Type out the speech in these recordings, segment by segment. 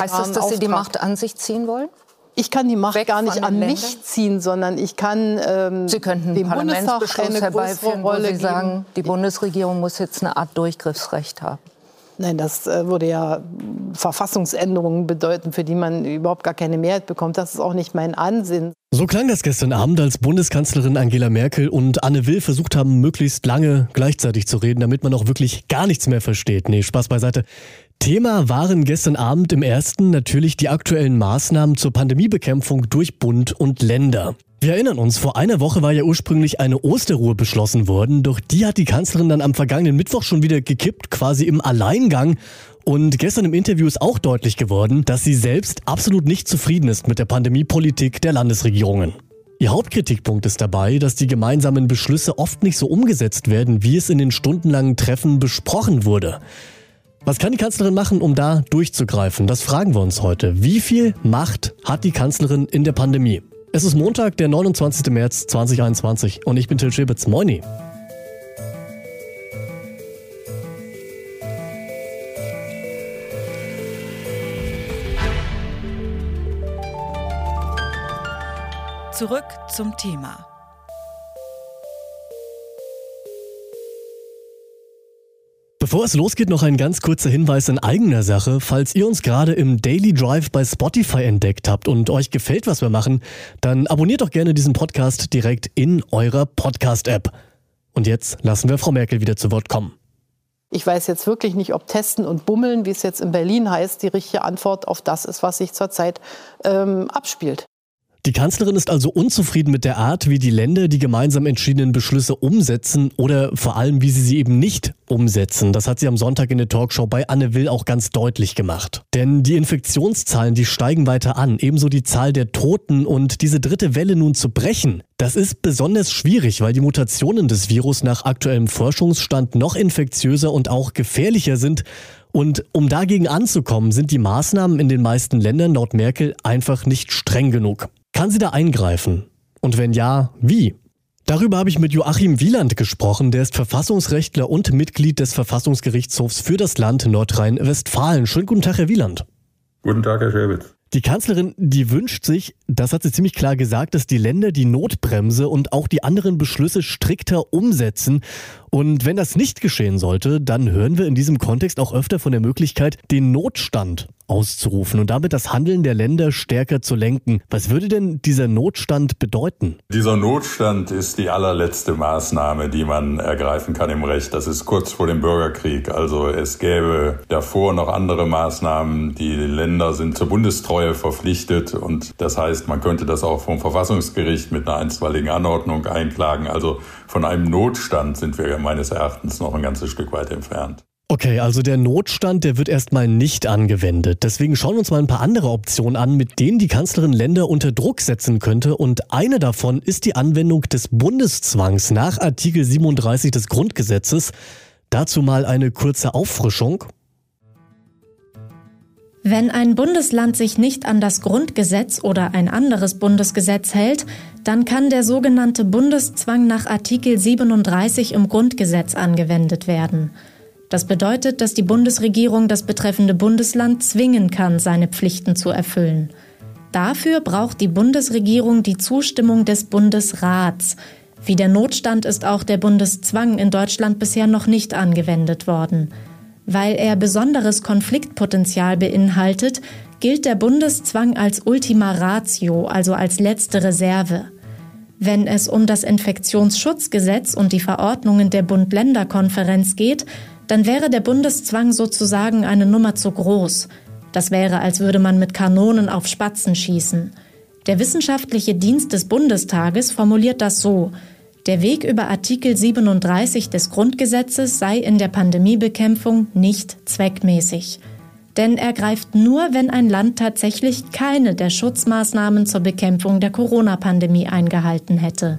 Heißt das, dass Sie die Macht an sich ziehen wollen? Ich kann die Macht Weg gar nicht an Ländern? mich ziehen, sondern ich kann ähm, Sie könnten dem Parlamentsbeschluss herbeiführen, wo Sie sagen, die Bundesregierung muss jetzt eine Art Durchgriffsrecht haben. Nein, das äh, würde ja Verfassungsänderungen bedeuten, für die man überhaupt gar keine Mehrheit bekommt. Das ist auch nicht mein Ansinn. So klang das gestern Abend, als Bundeskanzlerin Angela Merkel und Anne Will versucht haben, möglichst lange gleichzeitig zu reden, damit man auch wirklich gar nichts mehr versteht. Nee, Spaß beiseite. Thema waren gestern Abend im ersten natürlich die aktuellen Maßnahmen zur Pandemiebekämpfung durch Bund und Länder. Wir erinnern uns, vor einer Woche war ja ursprünglich eine Osterruhe beschlossen worden, doch die hat die Kanzlerin dann am vergangenen Mittwoch schon wieder gekippt, quasi im Alleingang. Und gestern im Interview ist auch deutlich geworden, dass sie selbst absolut nicht zufrieden ist mit der Pandemiepolitik der Landesregierungen. Ihr Hauptkritikpunkt ist dabei, dass die gemeinsamen Beschlüsse oft nicht so umgesetzt werden, wie es in den stundenlangen Treffen besprochen wurde. Was kann die Kanzlerin machen, um da durchzugreifen? Das fragen wir uns heute. Wie viel Macht hat die Kanzlerin in der Pandemie? Es ist Montag, der 29. März 2021 und ich bin Till Schibitz. Moini. Zurück zum Thema. Bevor es losgeht, noch ein ganz kurzer Hinweis in eigener Sache. Falls ihr uns gerade im Daily Drive bei Spotify entdeckt habt und euch gefällt, was wir machen, dann abonniert doch gerne diesen Podcast direkt in eurer Podcast-App. Und jetzt lassen wir Frau Merkel wieder zu Wort kommen. Ich weiß jetzt wirklich nicht, ob Testen und Bummeln, wie es jetzt in Berlin heißt, die richtige Antwort auf das ist, was sich zurzeit ähm, abspielt. Die Kanzlerin ist also unzufrieden mit der Art, wie die Länder die gemeinsam entschiedenen Beschlüsse umsetzen oder vor allem, wie sie sie eben nicht umsetzen. Das hat sie am Sonntag in der Talkshow bei Anne Will auch ganz deutlich gemacht. Denn die Infektionszahlen, die steigen weiter an, ebenso die Zahl der Toten und diese dritte Welle nun zu brechen, das ist besonders schwierig, weil die Mutationen des Virus nach aktuellem Forschungsstand noch infektiöser und auch gefährlicher sind und um dagegen anzukommen, sind die Maßnahmen in den meisten Ländern laut Merkel einfach nicht streng genug. Kann sie da eingreifen? Und wenn ja, wie? Darüber habe ich mit Joachim Wieland gesprochen, der ist Verfassungsrechtler und Mitglied des Verfassungsgerichtshofs für das Land Nordrhein-Westfalen. Schönen guten Tag, Herr Wieland. Guten Tag, Herr Schäbitz. Die Kanzlerin, die wünscht sich, das hat sie ziemlich klar gesagt, dass die Länder die Notbremse und auch die anderen Beschlüsse strikter umsetzen. Und wenn das nicht geschehen sollte, dann hören wir in diesem Kontext auch öfter von der Möglichkeit, den Notstand auszurufen und damit das Handeln der Länder stärker zu lenken. Was würde denn dieser Notstand bedeuten? Dieser Notstand ist die allerletzte Maßnahme, die man ergreifen kann im Recht. Das ist kurz vor dem Bürgerkrieg. Also es gäbe davor noch andere Maßnahmen. Die Länder sind zur Bundestreue verpflichtet und das heißt, man könnte das auch vom Verfassungsgericht mit einer einstweiligen Anordnung einklagen. Also von einem Notstand sind wir meines Erachtens noch ein ganzes Stück weit entfernt. Okay, also der Notstand, der wird erstmal nicht angewendet. Deswegen schauen wir uns mal ein paar andere Optionen an, mit denen die Kanzlerin Länder unter Druck setzen könnte. Und eine davon ist die Anwendung des Bundeszwangs nach Artikel 37 des Grundgesetzes. Dazu mal eine kurze Auffrischung. Wenn ein Bundesland sich nicht an das Grundgesetz oder ein anderes Bundesgesetz hält, dann kann der sogenannte Bundeszwang nach Artikel 37 im Grundgesetz angewendet werden. Das bedeutet, dass die Bundesregierung das betreffende Bundesland zwingen kann, seine Pflichten zu erfüllen. Dafür braucht die Bundesregierung die Zustimmung des Bundesrats. Wie der Notstand ist auch der Bundeszwang in Deutschland bisher noch nicht angewendet worden. Weil er besonderes Konfliktpotenzial beinhaltet, gilt der Bundeszwang als Ultima Ratio, also als letzte Reserve. Wenn es um das Infektionsschutzgesetz und die Verordnungen der Bund-Länder-Konferenz geht, dann wäre der Bundeszwang sozusagen eine Nummer zu groß. Das wäre, als würde man mit Kanonen auf Spatzen schießen. Der wissenschaftliche Dienst des Bundestages formuliert das so, der Weg über Artikel 37 des Grundgesetzes sei in der Pandemiebekämpfung nicht zweckmäßig. Denn er greift nur, wenn ein Land tatsächlich keine der Schutzmaßnahmen zur Bekämpfung der Corona-Pandemie eingehalten hätte.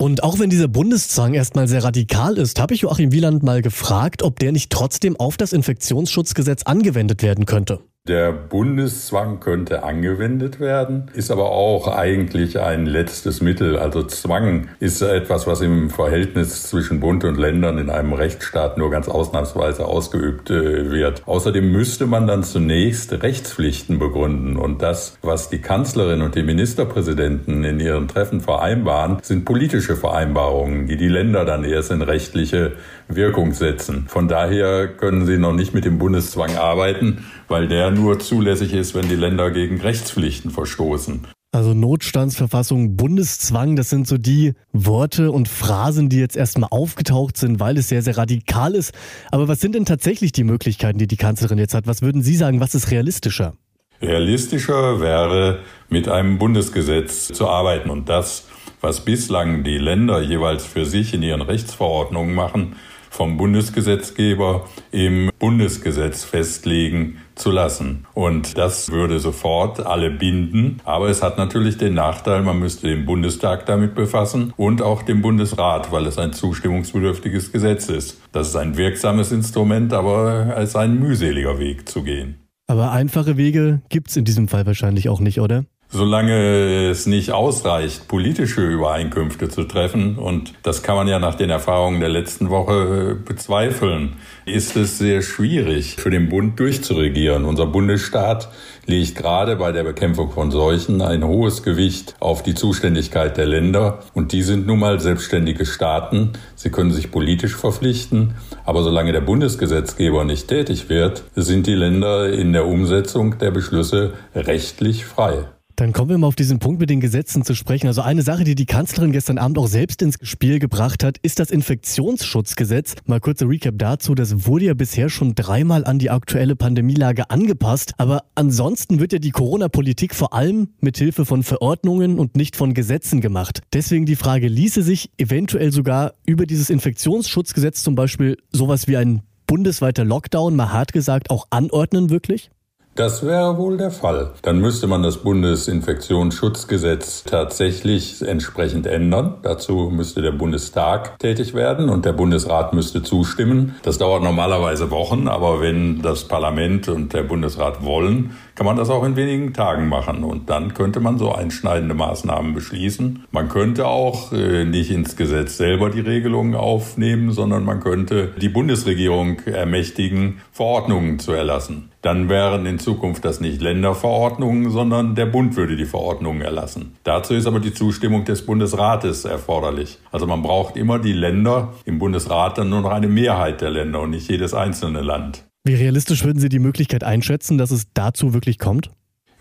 Und auch wenn dieser Bundeszwang erstmal sehr radikal ist, habe ich Joachim Wieland mal gefragt, ob der nicht trotzdem auf das Infektionsschutzgesetz angewendet werden könnte. Der Bundeszwang könnte angewendet werden, ist aber auch eigentlich ein letztes Mittel. Also Zwang ist etwas, was im Verhältnis zwischen Bund und Ländern in einem Rechtsstaat nur ganz ausnahmsweise ausgeübt äh, wird. Außerdem müsste man dann zunächst Rechtspflichten begründen. Und das, was die Kanzlerin und die Ministerpräsidenten in ihren Treffen vereinbaren, sind politische Vereinbarungen, die die Länder dann erst in rechtliche Wirkung setzen. Von daher können sie noch nicht mit dem Bundeszwang arbeiten, weil der nur zulässig ist, wenn die Länder gegen Rechtspflichten verstoßen. Also Notstandsverfassung, Bundeszwang, das sind so die Worte und Phrasen, die jetzt erstmal aufgetaucht sind, weil es sehr, sehr radikal ist. Aber was sind denn tatsächlich die Möglichkeiten, die die Kanzlerin jetzt hat? Was würden Sie sagen, was ist realistischer? Realistischer wäre, mit einem Bundesgesetz zu arbeiten und das, was bislang die Länder jeweils für sich in ihren Rechtsverordnungen machen, vom Bundesgesetzgeber im Bundesgesetz festlegen zu lassen. Und das würde sofort alle binden. Aber es hat natürlich den Nachteil, man müsste den Bundestag damit befassen und auch den Bundesrat, weil es ein zustimmungsbedürftiges Gesetz ist. Das ist ein wirksames Instrument, aber es ist ein mühseliger Weg zu gehen. Aber einfache Wege gibt es in diesem Fall wahrscheinlich auch nicht, oder? Solange es nicht ausreicht, politische Übereinkünfte zu treffen, und das kann man ja nach den Erfahrungen der letzten Woche äh, bezweifeln, ist es sehr schwierig für den Bund durchzuregieren. Unser Bundesstaat legt gerade bei der Bekämpfung von Seuchen ein hohes Gewicht auf die Zuständigkeit der Länder. Und die sind nun mal selbstständige Staaten. Sie können sich politisch verpflichten. Aber solange der Bundesgesetzgeber nicht tätig wird, sind die Länder in der Umsetzung der Beschlüsse rechtlich frei. Dann kommen wir mal auf diesen Punkt mit den Gesetzen zu sprechen. Also eine Sache, die die Kanzlerin gestern Abend auch selbst ins Spiel gebracht hat, ist das Infektionsschutzgesetz. Mal kurzer Recap dazu. Das wurde ja bisher schon dreimal an die aktuelle Pandemielage angepasst. Aber ansonsten wird ja die Corona-Politik vor allem mit Hilfe von Verordnungen und nicht von Gesetzen gemacht. Deswegen die Frage, ließe sich eventuell sogar über dieses Infektionsschutzgesetz zum Beispiel sowas wie ein bundesweiter Lockdown, mal hart gesagt, auch anordnen wirklich? Das wäre wohl der Fall. Dann müsste man das Bundesinfektionsschutzgesetz tatsächlich entsprechend ändern. Dazu müsste der Bundestag tätig werden und der Bundesrat müsste zustimmen. Das dauert normalerweise Wochen, aber wenn das Parlament und der Bundesrat wollen, kann man das auch in wenigen Tagen machen. Und dann könnte man so einschneidende Maßnahmen beschließen. Man könnte auch äh, nicht ins Gesetz selber die Regelungen aufnehmen, sondern man könnte die Bundesregierung ermächtigen, Verordnungen zu erlassen. Dann wären in Zukunft das nicht Länderverordnungen, sondern der Bund würde die Verordnungen erlassen. Dazu ist aber die Zustimmung des Bundesrates erforderlich. Also man braucht immer die Länder, im Bundesrat dann nur noch eine Mehrheit der Länder und nicht jedes einzelne Land. Wie realistisch würden Sie die Möglichkeit einschätzen, dass es dazu wirklich kommt?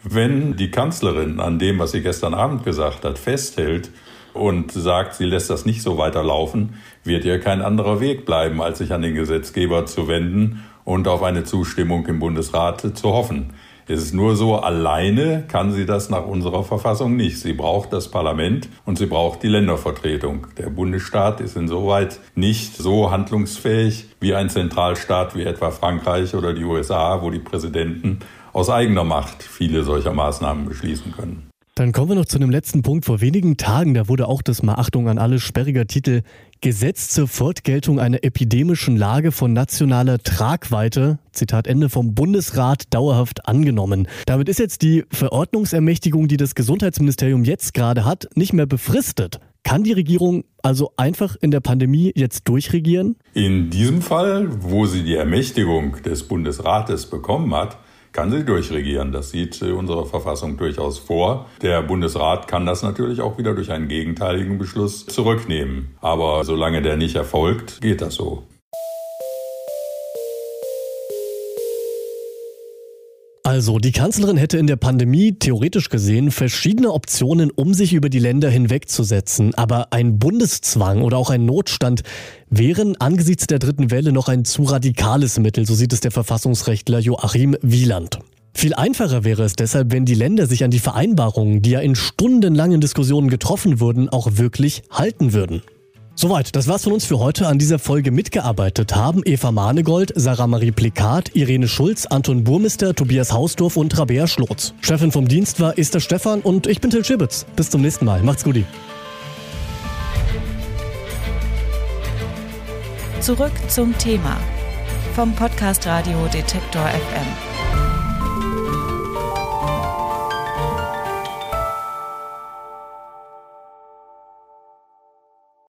Wenn die Kanzlerin an dem, was sie gestern Abend gesagt hat, festhält und sagt, sie lässt das nicht so weiterlaufen, wird ihr kein anderer Weg bleiben, als sich an den Gesetzgeber zu wenden und auf eine Zustimmung im Bundesrat zu hoffen. Es ist nur so, alleine kann sie das nach unserer Verfassung nicht. Sie braucht das Parlament und sie braucht die Ländervertretung. Der Bundesstaat ist insoweit nicht so handlungsfähig wie ein Zentralstaat wie etwa Frankreich oder die USA, wo die Präsidenten aus eigener Macht viele solcher Maßnahmen beschließen können. Dann kommen wir noch zu einem letzten Punkt. Vor wenigen Tagen, da wurde auch das mal Achtung an alle sperriger Titel Gesetz zur Fortgeltung einer epidemischen Lage von nationaler Tragweite, Zitat Ende, vom Bundesrat dauerhaft angenommen. Damit ist jetzt die Verordnungsermächtigung, die das Gesundheitsministerium jetzt gerade hat, nicht mehr befristet. Kann die Regierung also einfach in der Pandemie jetzt durchregieren? In diesem Fall, wo sie die Ermächtigung des Bundesrates bekommen hat, kann sie durchregieren. Das sieht unsere Verfassung durchaus vor. Der Bundesrat kann das natürlich auch wieder durch einen gegenteiligen Beschluss zurücknehmen. Aber solange der nicht erfolgt, geht das so. Also, die Kanzlerin hätte in der Pandemie theoretisch gesehen verschiedene Optionen, um sich über die Länder hinwegzusetzen. Aber ein Bundeszwang oder auch ein Notstand wären angesichts der dritten Welle noch ein zu radikales Mittel, so sieht es der Verfassungsrechtler Joachim Wieland. Viel einfacher wäre es deshalb, wenn die Länder sich an die Vereinbarungen, die ja in stundenlangen Diskussionen getroffen wurden, auch wirklich halten würden. Soweit, das war's von uns für heute. An dieser Folge mitgearbeitet haben Eva Manegold, Sarah Marie Plikat, Irene Schulz, Anton Burmister, Tobias Hausdorf und Rabea Schlotz. Chefin vom Dienst war Esther Stephan und ich bin Till Schibitz. Bis zum nächsten Mal. Macht's gut. Zurück zum Thema vom Podcast Radio Detektor FM.